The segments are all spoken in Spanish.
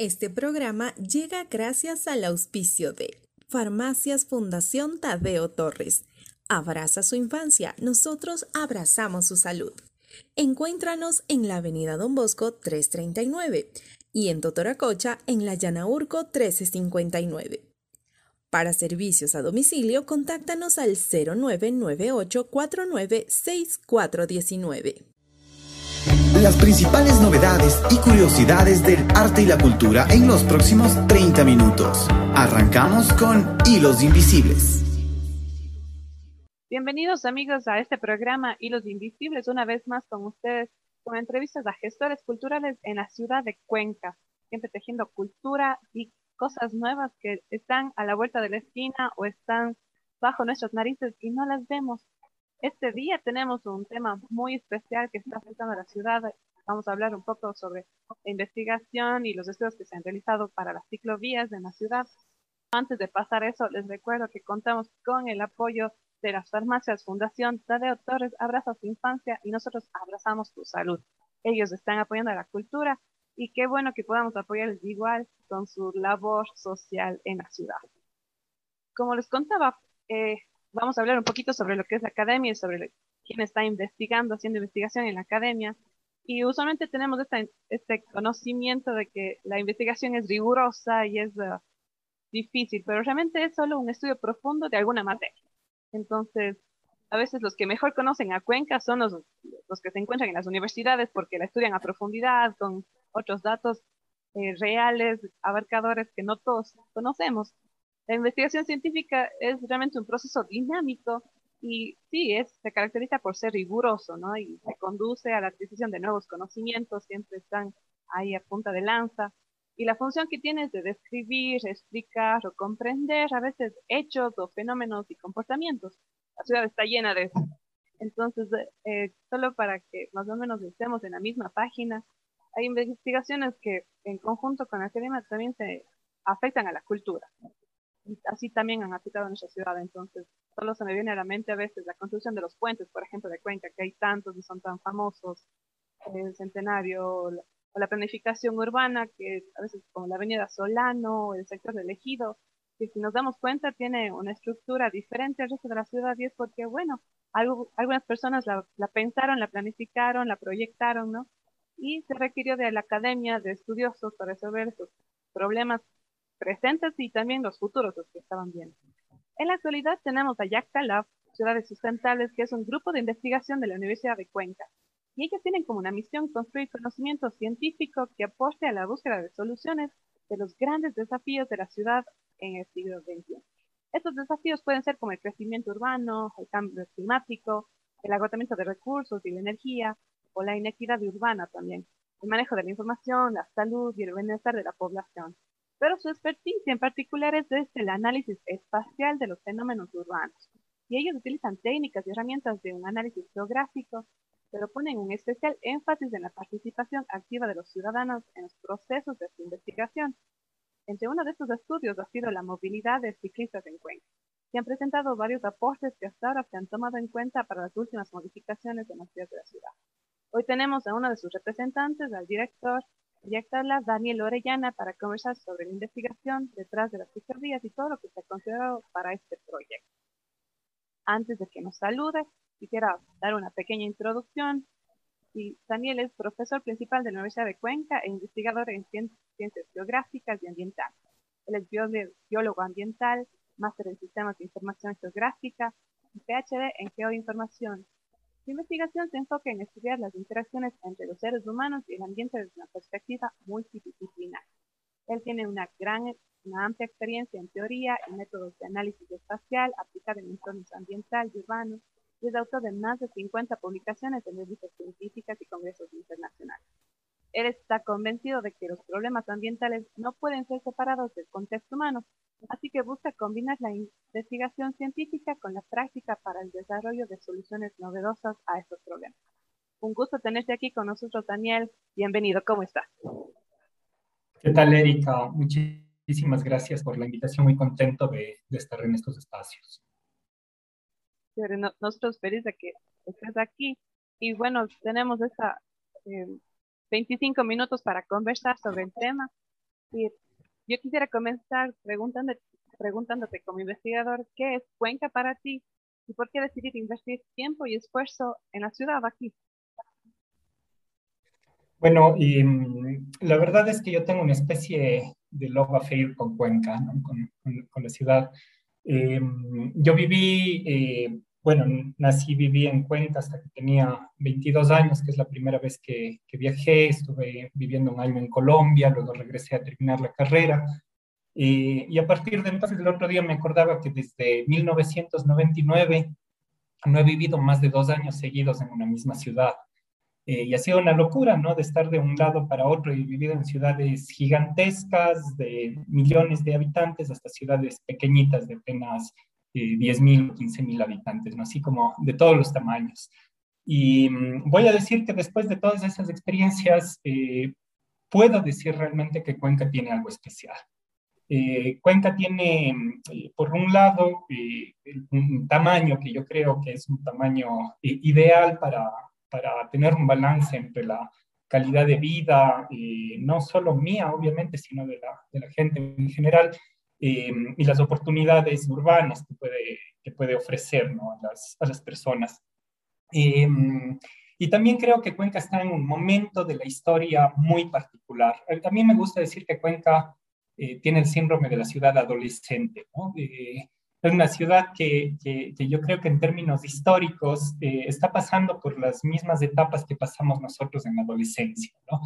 Este programa llega gracias al auspicio de Farmacias Fundación Tadeo Torres. Abraza su infancia, nosotros abrazamos su salud. Encuéntranos en la Avenida Don Bosco 339 y en Totoracocha en la Llanaurco 1359. Para servicios a domicilio, contáctanos al 0998 496419 las principales novedades y curiosidades del arte y la cultura en los próximos 30 minutos. Arrancamos con Hilos Invisibles. Bienvenidos amigos a este programa Hilos Invisibles, una vez más con ustedes, con entrevistas a gestores culturales en la ciudad de Cuenca, siempre tejiendo cultura y cosas nuevas que están a la vuelta de la esquina o están bajo nuestras narices y no las vemos. Este día tenemos un tema muy especial que está afectando a la ciudad. Vamos a hablar un poco sobre la investigación y los estudios que se han realizado para las ciclovías en la ciudad. Antes de pasar eso, les recuerdo que contamos con el apoyo de las farmacias Fundación Tadeo Torres Abraza tu Infancia y nosotros abrazamos tu salud. Ellos están apoyando a la cultura y qué bueno que podamos apoyarles igual con su labor social en la ciudad. Como les contaba, eh, vamos a hablar un poquito sobre lo que es la academia y sobre quién está investigando, haciendo investigación en la academia. Y usualmente tenemos este conocimiento de que la investigación es rigurosa y es uh, difícil, pero realmente es solo un estudio profundo de alguna materia. Entonces, a veces los que mejor conocen a Cuenca son los, los que se encuentran en las universidades porque la estudian a profundidad con otros datos eh, reales, abarcadores que no todos conocemos. La investigación científica es realmente un proceso dinámico y sí, es, se caracteriza por ser riguroso, ¿no? Y se conduce a la adquisición de nuevos conocimientos, siempre están ahí a punta de lanza. Y la función que tiene es de describir, explicar o comprender a veces hechos o fenómenos y comportamientos. La ciudad está llena de eso. Entonces, eh, solo para que más o menos estemos en la misma página, hay investigaciones que en conjunto con la academia también se afectan a la cultura así también han aplicado en nuestra ciudad. Entonces, solo se me viene a la mente a veces la construcción de los puentes, por ejemplo, de Cuenca, que hay tantos y son tan famosos, el centenario, o la, planificación urbana, que a veces como la avenida Solano, el sector del Ejido, que si nos damos cuenta tiene una estructura diferente al resto de la ciudad y es porque, bueno, algunas personas la, pensaron, la planificaron, la proyectaron, ¿no? Y se requirió de la academia, de estudiosos para resolver esos problemas presentes y también los futuros, los que estaban bien. En la actualidad tenemos a Yakta Lab, Ciudades Sustentables, que es un grupo de investigación de la Universidad de Cuenca. Y ellos tienen como una misión construir conocimiento científico que aporte a la búsqueda de soluciones de los grandes desafíos de la ciudad en el siglo XXI. Estos desafíos pueden ser como el crecimiento urbano, el cambio climático, el agotamiento de recursos y la energía, o la inequidad urbana también, el manejo de la información, la salud y el bienestar de la población pero su expertise en particular es desde el análisis espacial de los fenómenos urbanos. Y ellos utilizan técnicas y herramientas de un análisis geográfico, pero ponen un especial énfasis en la participación activa de los ciudadanos en los procesos de su investigación. Entre uno de estos estudios ha sido la movilidad de ciclistas en Cuenca, y han presentado varios aportes que hasta ahora se han tomado en cuenta para las últimas modificaciones en las vías de la ciudad. Hoy tenemos a uno de sus representantes, al director habla Daniel Orellana para conversar sobre la investigación detrás de las ciclovías y todo lo que se ha considerado para este proyecto. Antes de que nos salude, quisiera dar una pequeña introducción. Y Daniel es profesor principal de la Universidad de Cuenca e investigador en ciencias geográficas y ambientales. Él es biólogo ambiental, máster en sistemas de información geográfica y PhD en geoinformación su investigación se enfoca en estudiar las interacciones entre los seres humanos y el ambiente desde una perspectiva multidisciplinar. Él tiene una gran, una amplia experiencia en teoría y métodos de análisis espacial aplicado en entornos ambiental y urbanos y es autor de más de 50 publicaciones en revistas científicas y congresos internacionales. Él está convencido de que los problemas ambientales no pueden ser separados del contexto humano, así que busca combinar la investigación científica con la práctica para el desarrollo de soluciones novedosas a estos problemas. Un gusto tenerte aquí con nosotros, Daniel. Bienvenido, ¿cómo estás? ¿Qué tal, Erika? Muchísimas gracias por la invitación. Muy contento de, estar en estos espacios. nosotros felices de que estés aquí. Y bueno, tenemos esta... Eh, 25 minutos para conversar sobre el tema. yo quisiera comenzar preguntándote, preguntándote como investigador, ¿qué es Cuenca para ti y por qué decidir invertir tiempo y esfuerzo en la ciudad aquí? Bueno, y mm, la verdad es que yo tengo una especie de love affair con Cuenca, con, con, la ciudad. Em, yo viví, eh, bueno, nací, viví en Cuenca hasta que tenía 22 años, que es la primera vez que, que, viajé. Estuve viviendo un año en Colombia, luego regresé a terminar la carrera. Y a partir de entonces, el otro día me acordaba que desde 1999 no he vivido más de dos años seguidos en una misma ciudad. Eh, y ha sido una locura, ¿no? De estar de un lado para otro y vivir en ciudades gigantescas de millones de habitantes hasta ciudades pequeñitas de apenas eh, 10.000 o 15.000 habitantes. Así como de todos los tamaños. Y mm, voy a decir que después de todas esas experiencias, eh, puedo decir realmente que Cuenca tiene algo especial. Eh, Cuenca tiene, mm, por un lado, un tamaño que yo creo que es un tamaño ideal para, para tener un balance entre la calidad de vida, eh, no solo mía, obviamente, sino de la, de la gente en general, eh, y las oportunidades urbanas que puede, que puede ofrecer ¿no? a, las, a, las, personas. Eh, y también creo que Cuenca está en un momento de la historia muy particular. También me gusta decir que Cuenca tiene el síndrome de la ciudad adolescente. ¿no? Es una ciudad que, que, yo creo que en términos históricos eh, está pasando por las mismas etapas que pasamos nosotros en la adolescencia, ¿no?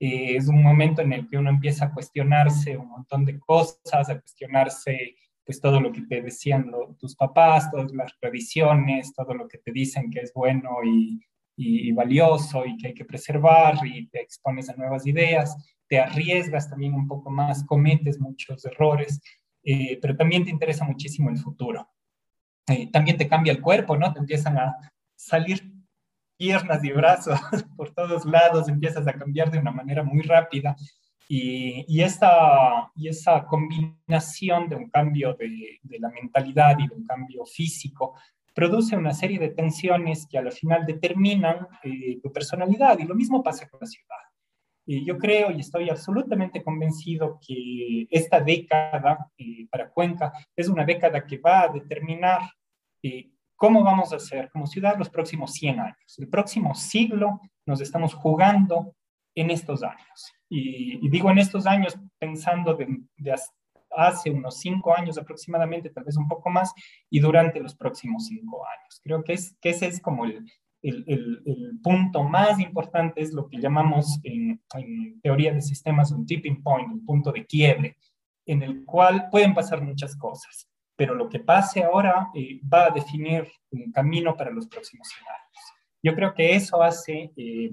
Eh, es un momento en el que uno empieza a cuestionarse un montón de cosas, a cuestionarse pues todo lo que te decían tus papás, todas las tradiciones, todo lo que te dicen que es bueno y, y, y valioso y que hay que preservar y te expones a nuevas ideas, te arriesgas también un poco más, cometes muchos errores. Eh, pero también te interesa muchísimo el futuro. Eh, también te cambia el cuerpo, ¿no? Te empiezan a salir piernas y brazos por todos lados, empiezas a cambiar de una manera muy rápida. Y, y, esta, y esa combinación de un cambio de, de, la mentalidad y de un cambio físico produce una serie de tensiones que al final determinan eh, tu personalidad. Y lo mismo pasa con la ciudad yo creo y estoy absolutamente convencido que esta década eh, para Cuenca es una década que va a determinar eh, cómo vamos a ser como ciudad los próximos 100 años. El próximo siglo nos estamos jugando en estos años. Y, digo en estos años pensando de, de hace unos 5 años aproximadamente, tal vez un poco más, y durante los próximos 5 años. Creo que, es, que ese es como el, el, el, punto más importante es lo que llamamos en, teoría de sistemas un tipping point, un punto de quiebre, en el cual pueden pasar muchas cosas, pero lo que pase ahora eh, va a definir un camino para los próximos años. Yo creo que eso hace eh,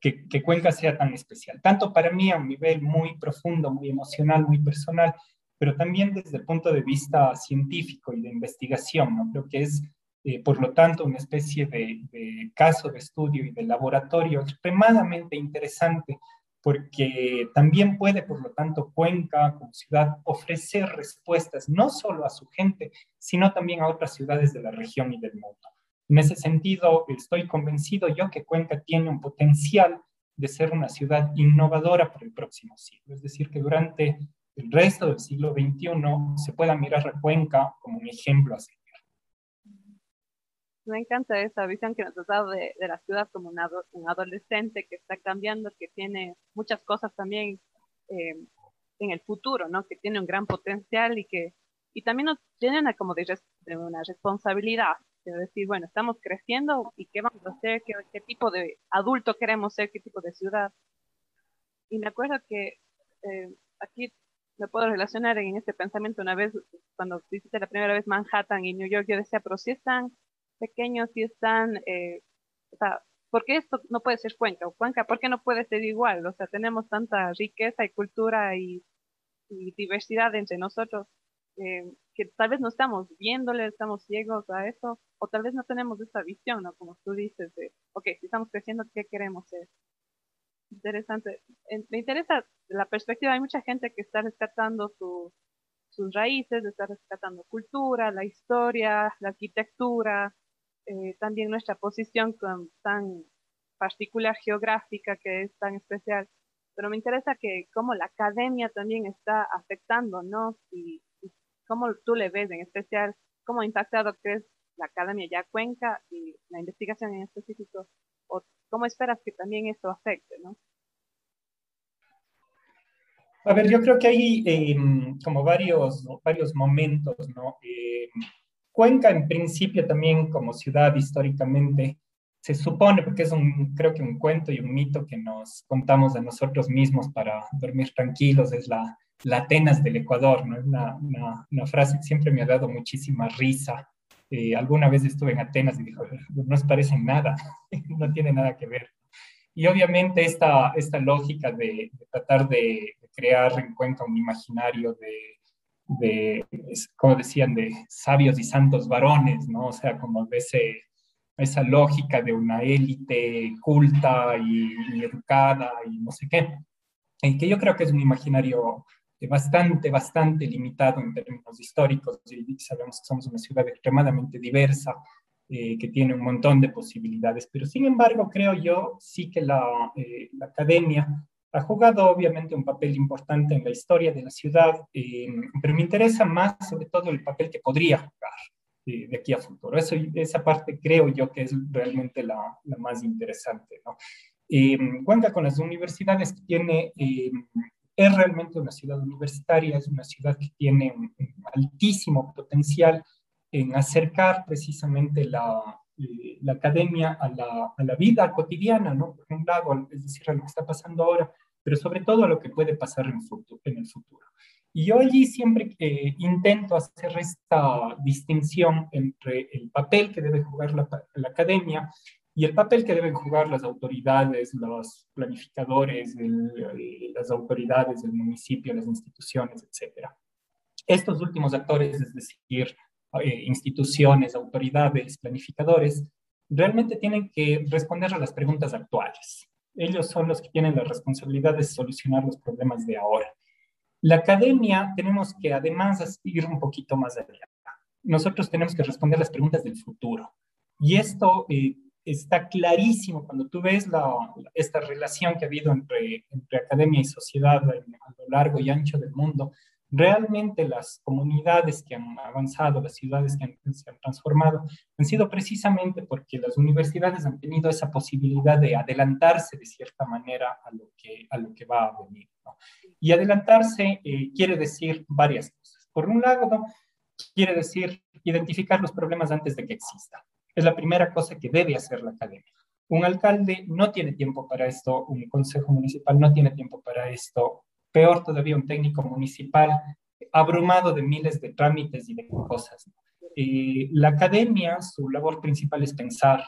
que, que, Cuenca sea tan especial, tanto para mí a un nivel muy profundo, muy emocional, muy personal, pero también desde el punto de vista científico y de investigación. ¿no? Creo que es eh, por lo tanto, una especie de, caso de estudio y de laboratorio extremadamente interesante, porque también puede, por lo tanto, Cuenca como ciudad ofrecer respuestas no solo a su gente, sino también a otras ciudades de la región y del mundo. En ese sentido, estoy convencido yo que Cuenca tiene un potencial de ser una ciudad innovadora para el próximo siglo, es decir, que durante el resto del siglo XXI se pueda mirar a Cuenca como un ejemplo a me encanta esa visión que nos has dado de, la ciudad como un adolescente que está cambiando, que tiene muchas cosas también eh, en el futuro, ¿no? Que tiene un gran potencial y que y también nos tiene una, como de, una responsabilidad de decir, bueno, estamos creciendo y qué vamos a hacer, ¿Qué, qué, tipo de adulto queremos ser, qué tipo de ciudad. Y me acuerdo que eh, aquí me puedo relacionar en este pensamiento una vez, cuando visité la primera vez Manhattan y New York, yo decía, pero si están pequeños y están, eh, o sea, ¿por qué esto no puede ser Cuenca? O Cuenca, ¿por qué no puede ser igual? O sea, tenemos tanta riqueza y cultura y, diversidad entre nosotros eh, que tal vez no estamos viéndole, estamos ciegos a eso, o tal vez no tenemos esta visión, ¿no? Como tú dices, de, ok, si estamos creciendo, ¿qué queremos ser? Interesante. Me interesa la perspectiva, hay mucha gente que está rescatando sus raíces, está rescatando cultura, la historia, la arquitectura, eh, también nuestra posición tan particular geográfica que es tan especial. pero me interesa que cómo la academia también está afectando, ¿no? Y, cómo tú le ves en especial, cómo ha impactado crees la academia ya Cuenca y la investigación en específico, o cómo esperas que también esto afecte, ¿no? A ver, yo creo que hay em, como varios, varios momentos, ¿no? Em, Cuenca en principio también como ciudad históricamente se supone, porque es un, creo que un cuento y un mito que nos contamos a nosotros mismos para dormir tranquilos, es la, la Atenas del Ecuador, ¿no? Es una, una, frase que siempre me ha dado muchísima risa. Eh, alguna vez estuve en Atenas y dijo, no os parece nada, no tiene nada que ver. Y obviamente esta, esta lógica de, tratar de, crear en Cuenca un imaginario de, de, como decían, de sabios y santos varones, ¿no? O sea, como de ese, esa lógica de una élite culta y, educada y no sé qué, y que yo creo que es un imaginario bastante, bastante limitado en términos históricos, y sabemos que somos una ciudad extremadamente diversa, eh, que tiene un montón de posibilidades, pero sin embargo creo yo sí que la, eh, la academia ha jugado obviamente un papel importante en la historia de la ciudad, eh, pero me interesa más sobre todo el papel que podría jugar eh, de aquí a futuro. Eso, esa parte creo yo que es realmente la, la más interesante. ¿no? Eh, con las universidades tiene, es realmente una ciudad universitaria, es una ciudad que tiene un, altísimo potencial en acercar precisamente la, la academia a la, a la, vida cotidiana, ¿no? Por un lado, es decir, a lo que está pasando ahora, pero sobre todo a lo que puede pasar en, el futuro. Y yo allí siempre eh, intento hacer esta distinción entre el papel que debe jugar la, academia y el papel que deben jugar las autoridades, los planificadores, las autoridades del municipio, las instituciones, etc. Estos últimos actores, es decir, eh, instituciones, autoridades, planificadores, realmente tienen que responder a las preguntas actuales. Ellos son los que tienen la responsabilidad de solucionar los problemas de ahora. La academia tenemos que además ir un poquito más allá. Nosotros tenemos que responder las preguntas del futuro. Y esto eh, está clarísimo cuando tú ves la, esta relación que ha habido entre, entre academia y sociedad a lo largo y ancho del mundo, realmente las comunidades que han avanzado, las ciudades que se han transformado, han sido precisamente porque las universidades han tenido esa posibilidad de adelantarse de cierta manera a lo que, a lo que va a venir. Y adelantarse eh, quiere decir varias cosas. Por un lado, quiere decir identificar los problemas antes de que existan. Es la primera cosa que debe hacer la academia. Un alcalde no tiene tiempo para esto, un consejo municipal no tiene tiempo para esto, peor todavía un técnico municipal abrumado de miles de trámites y de cosas. Eh, la academia, su labor principal es pensar,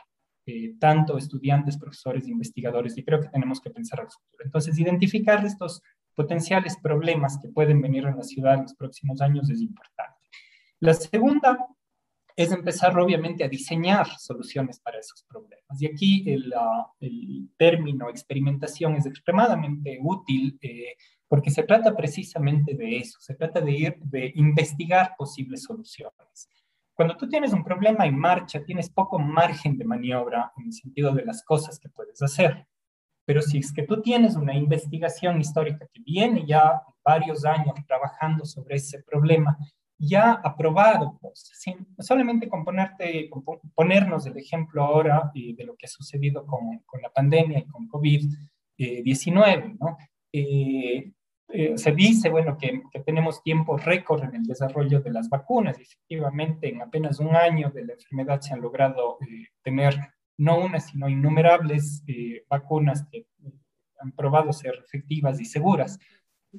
eh, tanto estudiantes, profesores, investigadores, y creo que tenemos que pensar al futuro. Entonces, identificar estos potenciales problemas que pueden venir a la ciudad en los próximos años es importante. La segunda es empezar obviamente a diseñar soluciones para esos problemas. Y aquí el, el término experimentación es extremadamente útil eh, porque se trata precisamente de eso, se trata de ir, de investigar posibles soluciones. Cuando tú tienes un problema en marcha, tienes poco margen de maniobra en el sentido de las cosas que puedes hacer. Pero si es que tú tienes una investigación histórica que viene ya varios años trabajando sobre ese problema, ya aprobado, pues, sin, solamente con, ponerte, ponernos el ejemplo ahora eh, de lo que ha sucedido con, con la pandemia y con COVID-19, ¿no? Eh, eh, se dice, bueno, que, tenemos tiempo récord en el desarrollo de las vacunas. Efectivamente, en apenas un año de la enfermedad se han logrado eh, tener no una, sino innumerables eh, vacunas que han probado ser efectivas y seguras.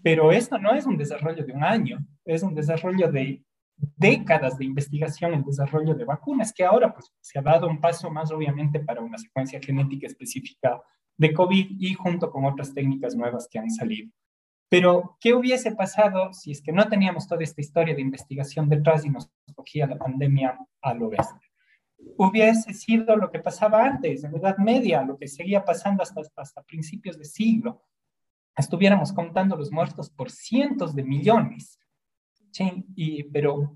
Pero esto no es un desarrollo de un año, es un desarrollo de décadas de investigación en desarrollo de vacunas, que ahora pues, se ha dado un paso más obviamente para una secuencia genética específica de COVID y junto con otras técnicas nuevas que han salido. Pero, ¿qué hubiese pasado si es que no teníamos toda esta historia de investigación detrás y nos cogía la pandemia a lo bestia? Hubiese sido lo que pasaba antes, en la Edad Media, lo que seguía pasando hasta, hasta principios de siglo. Estuviéramos contando los muertos por cientos de millones. ¿sí? Y, pero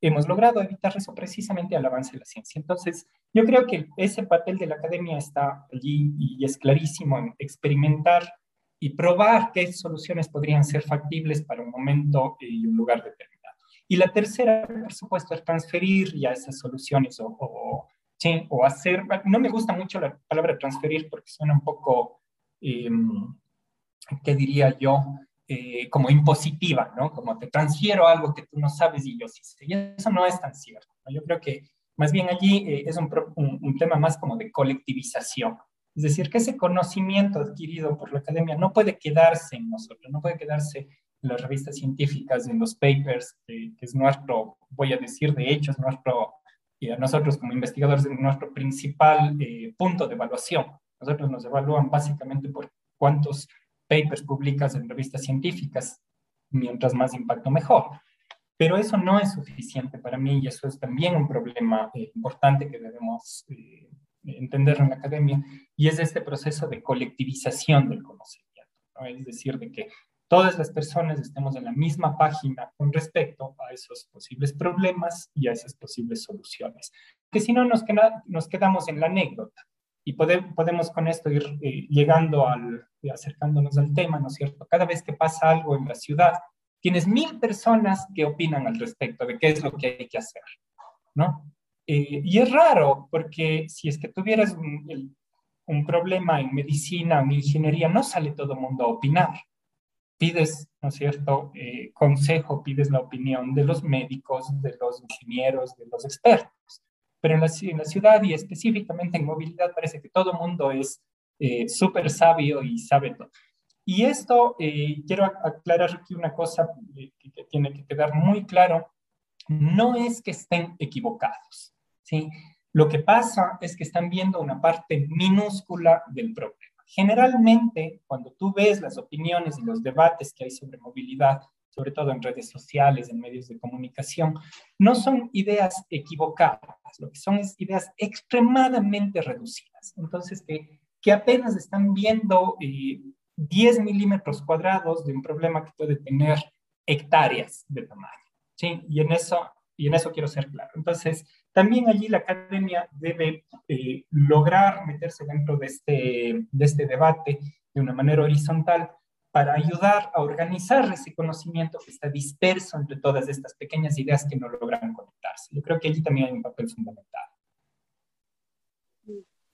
hemos logrado evitar eso precisamente al avance de la ciencia. Entonces, yo creo que ese papel de la academia está allí y es clarísimo en experimentar y probar qué soluciones podrían ser factibles para un momento y un lugar determinado. Y la tercera, por supuesto, es transferir ya esas soluciones o, o, o hacer, no me gusta mucho la palabra transferir porque suena un poco, eh, ¿qué diría yo? Eh, como impositiva, ¿no? Como te transfiero algo que tú no sabes y yo sí sé. Y eso no es tan cierto. Yo creo que más bien allí eh, es un, un, tema más como de colectivización. Es decir, que ese conocimiento adquirido por la academia no puede quedarse en nosotros, no puede quedarse en las revistas científicas, en los papers, que es nuestro, voy a decir de hecho, es nuestro, y a nosotros como investigadores, es nuestro principal eh, punto de evaluación. Nosotros nos evalúan básicamente por cuántos papers publicas en revistas científicas, mientras más impacto mejor. Pero eso no es suficiente para mí y eso es también un problema eh, importante que debemos eh, entender en la academia y es este proceso de colectivización del conocimiento. Es decir, de que todas las personas estemos en la misma página con respecto a esos posibles problemas y a esas posibles soluciones. Que si no, nos, nos quedamos en la anécdota y podemos con esto ir eh, llegando al, acercándonos al tema, ¿no es cierto? Cada vez que pasa algo en la ciudad, tienes mil personas que opinan al respecto de qué es lo que hay que hacer, ¿no? Eh, y es raro, porque si es que tuvieras un, un problema en medicina o en ingeniería, no sale todo el mundo a opinar. Pides, ¿no es cierto?, eh, consejo, pides la opinión de los médicos, de los ingenieros, de los expertos pero en la, en la ciudad y específicamente en movilidad parece que todo el mundo es eh, súper sabio y sabe todo. Y esto, eh, quiero aclarar aquí una cosa eh, que, que, tiene que quedar muy claro, no es que estén equivocados, ¿sí? Lo que pasa es que están viendo una parte minúscula del problema. Generalmente, cuando tú ves las opiniones y los debates que hay sobre movilidad, sobre todo en redes sociales, en medios de comunicación, no son ideas equivocadas, lo que son es ideas extremadamente reducidas. Entonces, que, que apenas están viendo 10 eh, milímetros cuadrados de un problema que puede tener hectáreas de tamaño. ¿sí? Y, en eso, y en eso quiero ser claro. Entonces, también allí la academia debe eh, lograr meterse dentro de este, de este debate de una manera horizontal para ayudar a organizar ese conocimiento que está disperso entre todas estas pequeñas ideas que no logran conectarse. Yo creo que allí también hay un papel fundamental.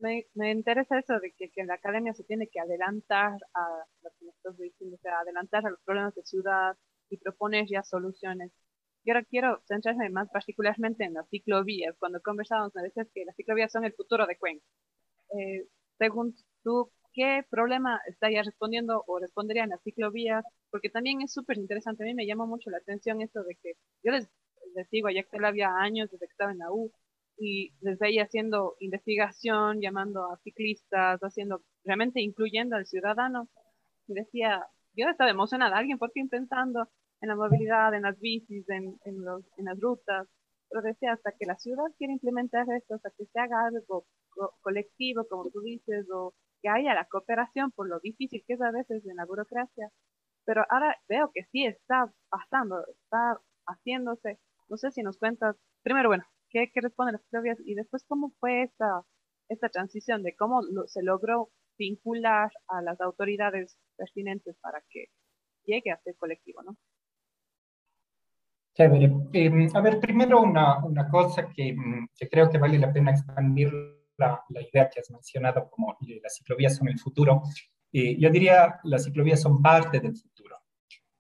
Me, me interesa eso de que, la academia se tiene que adelantar a adelantar a los problemas de ciudad y proponer ya soluciones. Y ahora quiero centrarme más particularmente en las ciclovías. Cuando conversábamos me decías que las ciclovías son el futuro de Cuenca. Eh, según tú, qué problema estaría respondiendo o responderían las ciclovías, porque también es súper interesante. A mí me llama mucho la atención esto de que yo les, les digo, ya que había años desde que estaba en la U y les veía haciendo investigación, llamando a ciclistas, haciendo, realmente incluyendo al ciudadano. Decía, yo estaba emocionada, alguien por fin pensando en la movilidad, en las bicis, en, en, los, en las rutas, pero decía, hasta que la ciudad quiere implementar esto, hasta que se haga algo colectivo, como tú dices, o que haya la cooperación por lo difícil que es a veces en la burocracia, pero ahora veo que sí está pasando, está haciéndose. No sé si nos cuentas, primero, bueno, qué, qué responden las propias y después cómo fue esta, esta transición de cómo se logró vincular a las autoridades pertinentes para que llegue a ser colectivo, ¿no? Chévere. Eh, a ver, primero una, una cosa que, que, creo que vale la pena expandir la, idea que has mencionado como eh, las ciclovías son el futuro. Eh, yo diría las ciclovías son parte del futuro.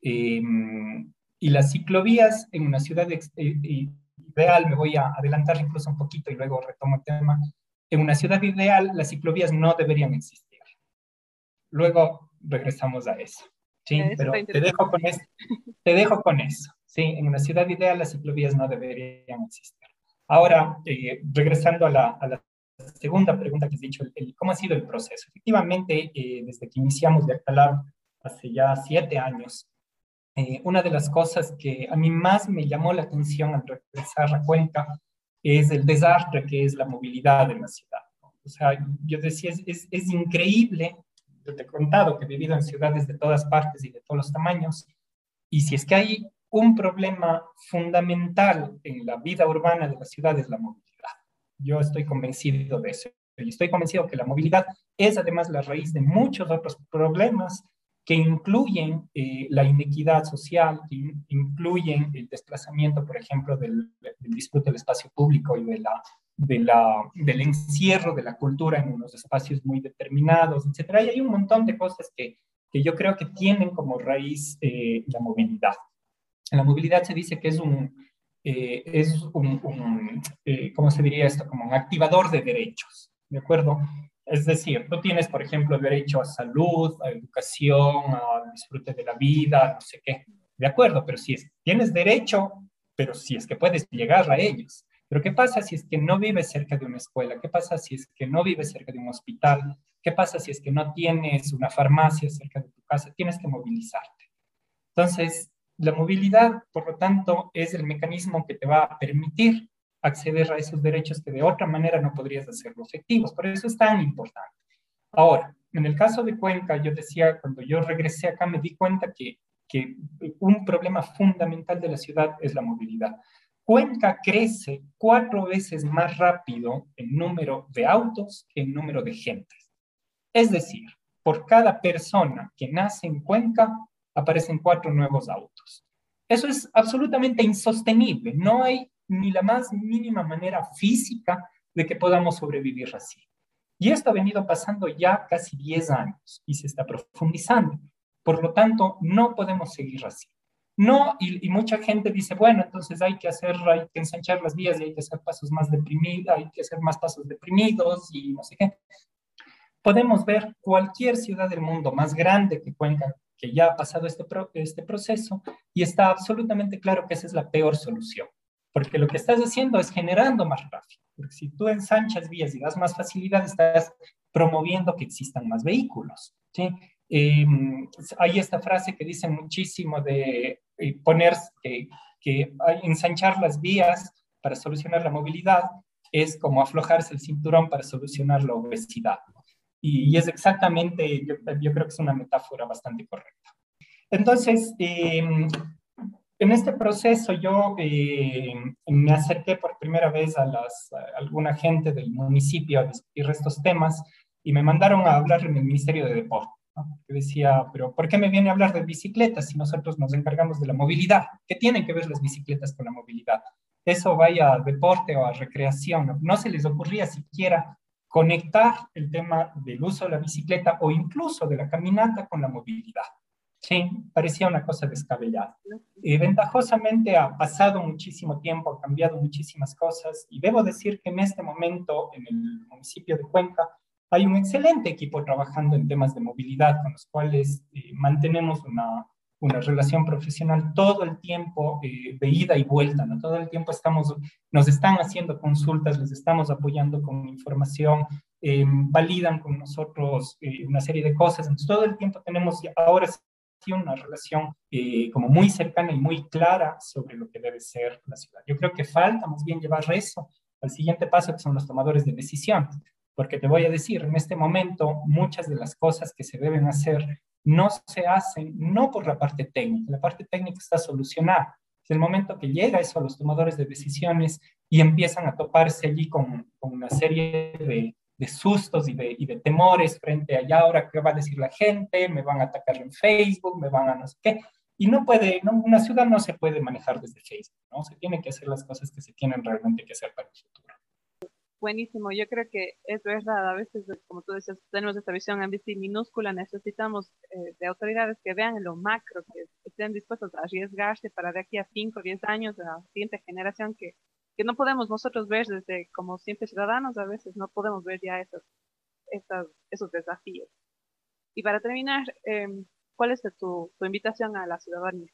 Em, y las ciclovías en una ciudad eh, ideal, me voy a adelantar incluso un poquito y luego retomo el tema, en una ciudad ideal las ciclovías no deberían existir. Luego regresamos a eso. Sí, pero te dejo con. Te dejo con eso. Sí, en una ciudad ideal las ciclovías no deberían existir. Ahora, regresando a la, a la, segunda pregunta que has dicho, el, ¿cómo ha sido el proceso? Efectivamente, eh, desde que iniciamos de Actalab hace ya siete años, eh, una de las cosas que a mí más me llamó la atención al regresar a Cuenca es el desastre que es la movilidad en la ciudad. O sea, yo decía, es, es, es increíble, yo te he contado que he vivido en ciudades de todas partes y de todos los tamaños, y si es que hay un problema fundamental en la vida urbana de la ciudad es la movilidad. Yo estoy convencido de eso. Y estoy convencido que la movilidad es además la raíz de muchos otros problemas que incluyen eh, la inequidad social, que incluyen el desplazamiento, por ejemplo, del, disfrute del espacio público y de la, de la, del encierro de la cultura en unos espacios muy determinados, etc. Y hay un montón de cosas que, que yo creo que tienen como raíz eh, la movilidad. La movilidad se dice que es un, eh, es un, un ¿cómo se diría esto? Como un activador de derechos, ¿de acuerdo? Es decir, tú tienes, por ejemplo, derecho a salud, a educación, al disfrute de la vida, no sé qué. De acuerdo, pero si es, tienes derecho, pero si es que puedes llegar a ellos. Pero ¿qué pasa si es que no vives cerca de una escuela? ¿Qué pasa si es que no vives cerca de un hospital? ¿Qué pasa si es que no tienes una farmacia cerca de tu casa? Tienes que movilizarte. Entonces, la movilidad, por lo tanto, es el mecanismo que te va a permitir acceder a esos derechos que de otra manera no podrías hacerlo efectivos. Por eso es tan importante. Ahora, en el caso de Cuenca, yo decía, cuando yo regresé acá me di cuenta que, que un problema fundamental de la ciudad es la movilidad. Cuenca crece cuatro veces más rápido en número de autos que en número de gentes. Es decir, por cada persona que nace en Cuenca, aparecen cuatro nuevos autos. Eso es absolutamente insostenible. No hay ni la más mínima manera física de que podamos sobrevivir así. Y esto ha venido pasando ya casi 10 años y se está profundizando. Por lo tanto, no podemos seguir así. No, y, mucha gente dice, bueno, entonces hay que hacer, hay que ensanchar las vías y hay que hacer pasos más deprimidos, hay que hacer más pasos deprimidos y no sé qué. Podemos ver cualquier ciudad del mundo más grande que Cuenca, que ya ha pasado este, este proceso, y está absolutamente claro que esa es la peor solución porque lo que estás haciendo es generando más tráfico. Porque si tú ensanchas vías y das más facilidad, estás promoviendo que existan más vehículos. ¿sí? Em, hay esta frase que dice muchísimo de eh, poner que, que ensanchar las vías para solucionar la movilidad es como aflojarse el cinturón para solucionar la obesidad. Y, es exactamente, yo, yo, creo que es una metáfora bastante correcta. Entonces, eh, en este proceso yo eh, me acerqué por primera vez a, las, alguna gente del municipio a discutir estos temas y me mandaron a hablar en el Ministerio de Deporte. Que decía, pero ¿por qué me viene a hablar de bicicletas si nosotros nos encargamos de la movilidad? ¿Qué tienen que ver las bicicletas con la movilidad? Eso vaya a deporte o a recreación. No se les ocurría siquiera conectar el tema del uso de la bicicleta o incluso de la caminata con la movilidad. Sí, parecía una cosa descabellada. Eh, ventajosamente ha pasado muchísimo tiempo, ha cambiado muchísimas cosas y debo decir que en este momento en el municipio de Cuenca hay un excelente equipo trabajando en temas de movilidad con los cuales eh, mantenemos una, una, relación profesional todo el tiempo eh, de ida y vuelta, ¿no? Todo el tiempo estamos, nos están haciendo consultas, les estamos apoyando con información, validan con nosotros una serie de cosas, entonces todo el tiempo tenemos ahora una relación eh, como muy cercana y muy clara sobre lo que debe ser la ciudad. Yo creo que falta más bien llevar eso al siguiente paso, que son los tomadores de decisiones, porque te voy a decir, en este momento muchas de las cosas que se deben hacer no se hacen no por la parte técnica, la parte técnica está solucionada. Es el momento que llega eso a los tomadores de decisiones y empiezan a toparse allí con, una serie de, sustos y de, y de temores frente a ya ahora qué va a decir la gente, me van a atacar en Facebook, me van a no sé qué. Y no puede, no, una ciudad no se puede manejar desde Facebook, ¿no? Se tiene que hacer las cosas que se tienen realmente que hacer para el futuro. Buenísimo, yo creo que es verdad, a veces, como tú decías, tenemos esta visión ambiciosa minúscula, necesitamos eh, de autoridades que vean lo macro, que estén dispuestos a arriesgarse para de aquí a 5 o 10 años, a la siguiente generación que que no podemos nosotros ver desde como siempre ciudadanos, a veces no podemos ver ya esos, esos desafíos. Y para terminar, em, ¿cuál es tu, tu, invitación a la ciudadanía?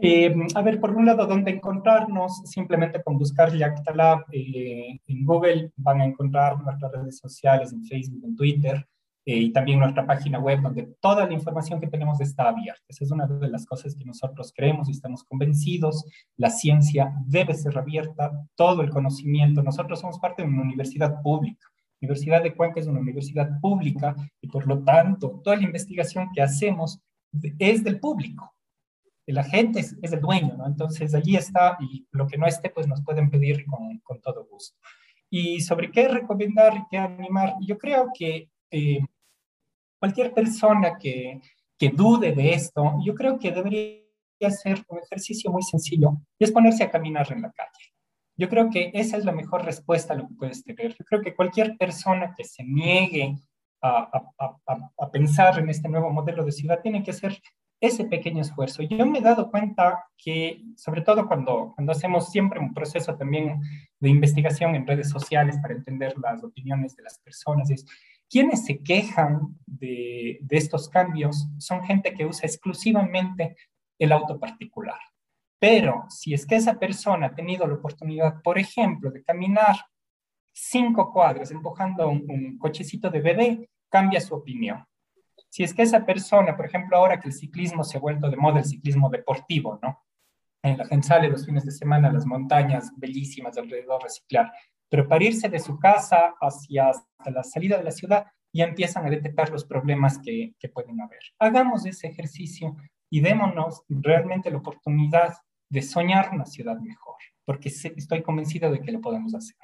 Eh, a ver, por un lado, ¿dónde encontrarnos? Simplemente con buscar Yactalab eh, en Google van a encontrar nuestras redes sociales, en Facebook, en Twitter. Eh, y también nuestra página web donde toda la información que tenemos está abierta. Esa es una de las cosas que nosotros creemos y estamos convencidos. La ciencia debe ser abierta, todo el conocimiento. Nosotros somos parte de una universidad pública. La Universidad de Cuenca es una universidad pública y por lo tanto toda la investigación que hacemos es del público. La gente es, el dueño, ¿no? Entonces allí está y lo que no esté pues nos pueden pedir con, con todo gusto. Y sobre qué recomendar y qué animar, yo creo que eh, cualquier persona que, que dude de esto, yo creo que debería ser un ejercicio muy sencillo, y es ponerse a caminar en la calle. Yo creo que esa es la mejor respuesta a lo que puedes tener. Yo creo que cualquier persona que se niegue a, a, pensar en este nuevo modelo de ciudad tiene que hacer ese pequeño esfuerzo. Yo me he dado cuenta que, sobre todo cuando, cuando hacemos siempre un proceso también de investigación en redes sociales para entender las opiniones de las personas, es quienes se quejan de, de estos cambios son gente que usa exclusivamente el auto particular. Pero si es que esa persona ha tenido la oportunidad, por ejemplo, de caminar cinco cuadras empujando un, cochecito de bebé, cambia su opinión. Si es que esa persona, por ejemplo, ahora que el ciclismo se ha vuelto de moda, el ciclismo deportivo, ¿no? En la gente sale los fines de semana a las montañas bellísimas alrededor reciclar, pero para de su casa hacia la salida de la ciudad ya empiezan a detectar los problemas que, que pueden haber. Hagamos ese ejercicio y démonos realmente la oportunidad de soñar una ciudad mejor, porque estoy convencido de que lo podemos hacer.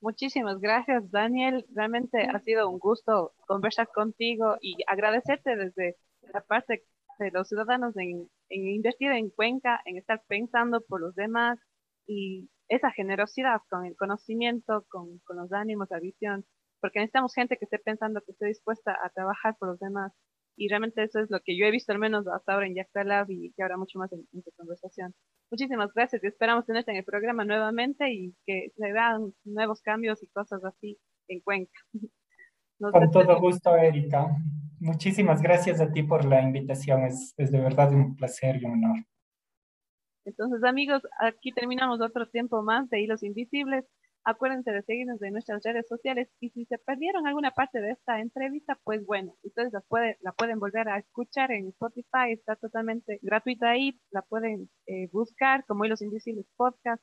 Muchísimas gracias, Daniel. Realmente ha sido un gusto conversar contigo y agradecerte desde la parte de los ciudadanos en, invertir en Cuenca, en estar pensando por los demás y esa generosidad con el conocimiento, con, con los ánimos, la visión, porque necesitamos gente que esté pensando, que esté dispuesta a trabajar por los demás y realmente eso es lo que yo he visto al menos hasta ahora en Yacta Lab y que habrá mucho más en, esta conversación. Muchísimas gracias y esperamos tenerte en el programa nuevamente y que se vean nuevos cambios y cosas así en Cuenca. Con todo gusto, Erika. Muchísimas gracias a ti por la invitación. Es, es de verdad un placer y un honor. Entonces, amigos, aquí terminamos otro tiempo más de Hilos Invisibles. Acuérdense de seguirnos en nuestras redes sociales y si se perdieron alguna parte de esta entrevista, pues bueno, ustedes la, la pueden volver a escuchar en Spotify, está totalmente gratuita ahí, la pueden eh, buscar como Hilos Invisibles Podcast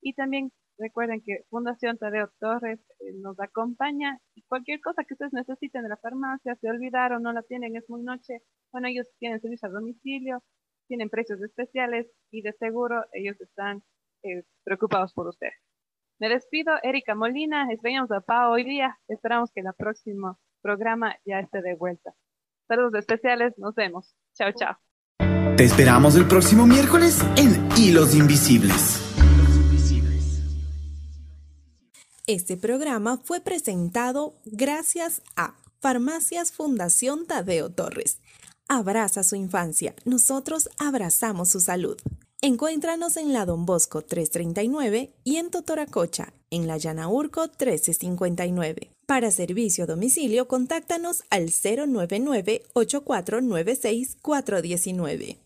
y también recuerden que Fundación Tadeo Torres eh, nos acompaña y cualquier cosa que ustedes necesiten de la farmacia, se olvidaron, no la tienen, es muy noche, bueno, ellos tienen servicio a domicilio, tienen precios especiales y de seguro ellos están eh, preocupados por ustedes. Me despido, Erika Molina. Extrañamos a Pau hoy día. Esperamos que el próximo programa ya esté de vuelta. Saludos especiales. Nos vemos. Chao, chao. Te esperamos el próximo miércoles en Hilos Invisibles. Este programa fue presentado gracias a Farmacias Fundación Tadeo Torres. Abraza su infancia. Nosotros abrazamos su salud. Encuéntranos en la Don Bosco 339 y en Totoracocha, en la Llanaurco 1359. Para servicio a domicilio, contáctanos al 099 8496 419.